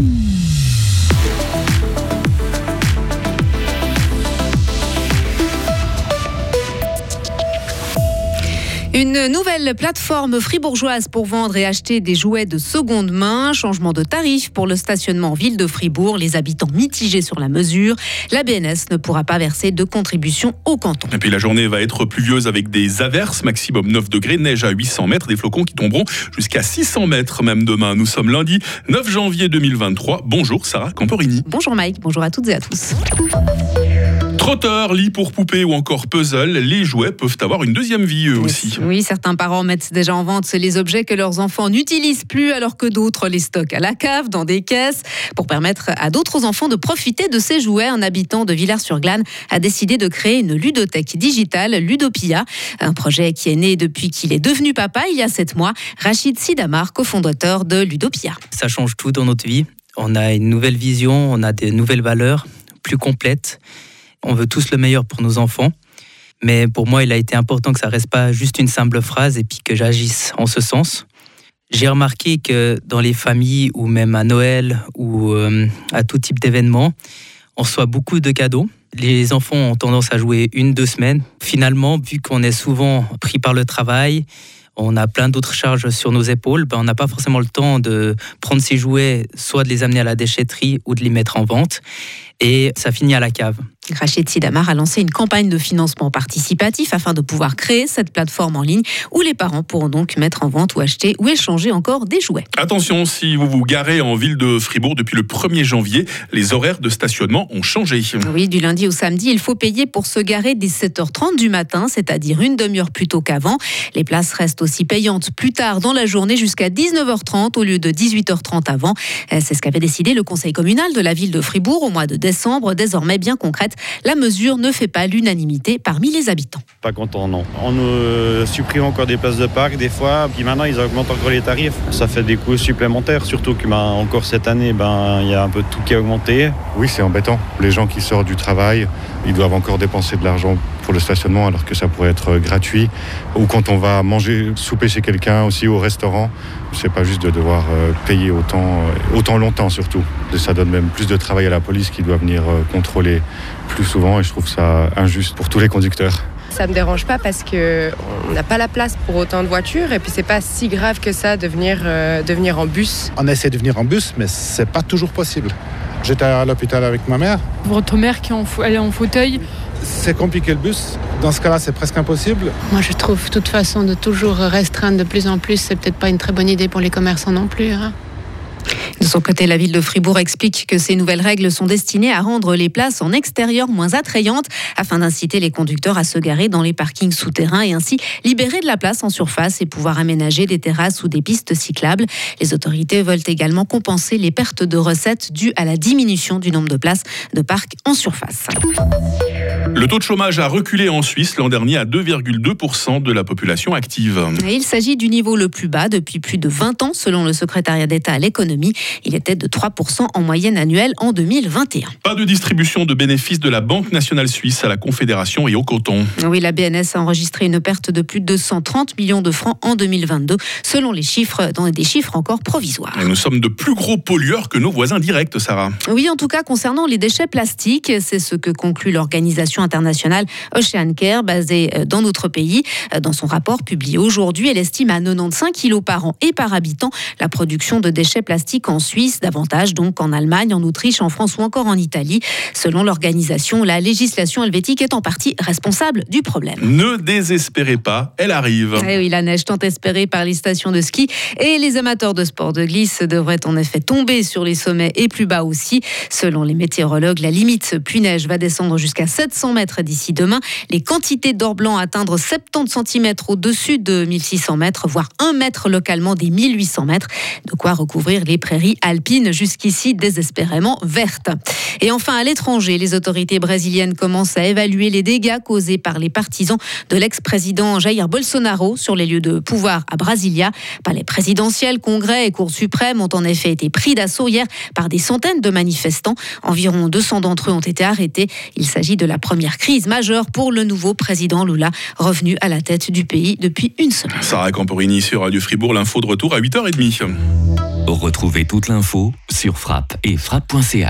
Mm-hmm. Une nouvelle plateforme fribourgeoise pour vendre et acheter des jouets de seconde main. Changement de tarif pour le stationnement en ville de Fribourg. Les habitants mitigés sur la mesure. La BNS ne pourra pas verser de contribution au canton. Et puis la journée va être pluvieuse avec des averses, maximum 9 degrés, neige à 800 mètres, des flocons qui tomberont jusqu'à 600 mètres même demain. Nous sommes lundi 9 janvier 2023. Bonjour Sarah Camporini. Bonjour Mike, bonjour à toutes et à tous. Trotteur, lit pour poupée ou encore puzzle, les jouets peuvent avoir une deuxième vie eux aussi. Oui, certains parents mettent déjà en vente les objets que leurs enfants n'utilisent plus alors que d'autres les stockent à la cave, dans des caisses. Pour permettre à d'autres enfants de profiter de ces jouets, un habitant de Villars-sur-Glane a décidé de créer une ludothèque digitale, Ludopia. Un projet qui est né depuis qu'il est devenu papa il y a sept mois. Rachid Sidamar, cofondateur de Ludopia. Ça change tout dans notre vie. On a une nouvelle vision, on a des nouvelles valeurs plus complètes. On veut tous le meilleur pour nos enfants. Mais pour moi, il a été important que ça reste pas juste une simple phrase et puis que j'agisse en ce sens. J'ai remarqué que dans les familles ou même à Noël ou euh, à tout type d'événement, on reçoit beaucoup de cadeaux. Les enfants ont tendance à jouer une, deux semaines. Finalement, vu qu'on est souvent pris par le travail, on a plein d'autres charges sur nos épaules, ben on n'a pas forcément le temps de prendre ces jouets, soit de les amener à la déchetterie ou de les mettre en vente. Et ça finit à la cave. Rachid Sidamar a lancé une campagne de financement participatif afin de pouvoir créer cette plateforme en ligne où les parents pourront donc mettre en vente ou acheter ou échanger encore des jouets. Attention, si vous vous garez en ville de Fribourg depuis le 1er janvier, les horaires de stationnement ont changé. Oui, du lundi au samedi, il faut payer pour se garer dès 7h30 du matin, c'est-à-dire une demi-heure plus tôt qu'avant. Les places restent aussi payantes plus tard dans la journée jusqu'à 19h30 au lieu de 18h30 avant. C'est ce qu'avait décidé le conseil communal de la ville de Fribourg au mois de décembre, désormais bien concrète la mesure ne fait pas l'unanimité parmi les habitants. Pas content, non. On nous supprime encore des places de parc des fois, puis maintenant ils augmentent encore les tarifs. Ça fait des coûts supplémentaires, surtout que ben, encore cette année, ben, il y a un peu tout qui a augmenté. Oui, c'est embêtant. Les gens qui sortent du travail, ils doivent encore dépenser de l'argent pour le stationnement alors que ça pourrait être gratuit. Ou quand on va manger, souper chez quelqu'un aussi au restaurant, c'est pas juste de devoir euh, payer autant, euh, autant longtemps surtout. Ça donne même plus de travail à la police qui doit venir euh, contrôler plus souvent et je trouve ça injuste pour tous les conducteurs. Ça me dérange pas parce que on n'a pas la place pour autant de voitures et puis c'est pas si grave que ça de venir, de venir en bus. On essaie de venir en bus mais c'est pas toujours possible. J'étais à l'hôpital avec ma mère. Votre mère qui est en fauteuil C'est compliqué le bus. Dans ce cas-là, c'est presque impossible. Moi, je trouve de toute façon de toujours restreindre de plus en plus, c'est peut-être pas une très bonne idée pour les commerçants non plus. Hein. De son côté, la ville de Fribourg explique que ces nouvelles règles sont destinées à rendre les places en extérieur moins attrayantes afin d'inciter les conducteurs à se garer dans les parkings souterrains et ainsi libérer de la place en surface et pouvoir aménager des terrasses ou des pistes cyclables. Les autorités veulent également compenser les pertes de recettes dues à la diminution du nombre de places de parcs en surface. Le taux de chômage a reculé en Suisse l'an dernier à 2,2% de la population active. il s'agit du niveau le plus bas depuis plus de 20 ans selon le secrétariat d'État à l'économie. Il était de 3% en moyenne annuelle en 2021. Pas de distribution de bénéfices de la Banque nationale suisse à la Confédération et au coton. Oui, la BNS a enregistré une perte de plus de 230 millions de francs en 2022 selon les chiffres dans des chiffres encore provisoires. Et nous sommes de plus gros pollueurs que nos voisins directs, Sarah. Oui, en tout cas concernant les déchets plastiques, c'est ce que conclut l'organisation internationale Ocean Care, basée euh, dans notre pays. Euh, dans son rapport publié aujourd'hui, elle estime à 95 kilos par an et par habitant la production de déchets plastiques en Suisse, davantage donc en Allemagne, en Autriche, en France ou encore en Italie. Selon l'organisation, la législation helvétique est en partie responsable du problème. Ne désespérez pas, elle arrive. Eh oui, la neige tant espérée par les stations de ski et les amateurs de sport de glisse devraient en effet tomber sur les sommets et plus bas aussi. Selon les météorologues, la limite pluie-neige va descendre jusqu'à 700 mètres d'ici demain. Les quantités d'or blanc atteindre 70 cm au-dessus de 1600 mètres, voire 1 mètre localement des 1800 mètres. De quoi recouvrir les prairies alpines jusqu'ici désespérément vertes. Et enfin, à l'étranger, les autorités brésiliennes commencent à évaluer les dégâts causés par les partisans de l'ex-président Jair Bolsonaro sur les lieux de pouvoir à Brasilia. Palais présidentiel, congrès et cour suprême ont en effet été pris d'assaut hier par des centaines de manifestants. Environ 200 d'entre eux ont été arrêtés. Il s'agit de la première première crise majeure pour le nouveau président Lula, revenu à la tête du pays depuis une semaine. Sarah Camporini sur Radio Fribourg, l'info de retour à 8h30. Retrouvez toute l'info sur frappe et frappe.ch.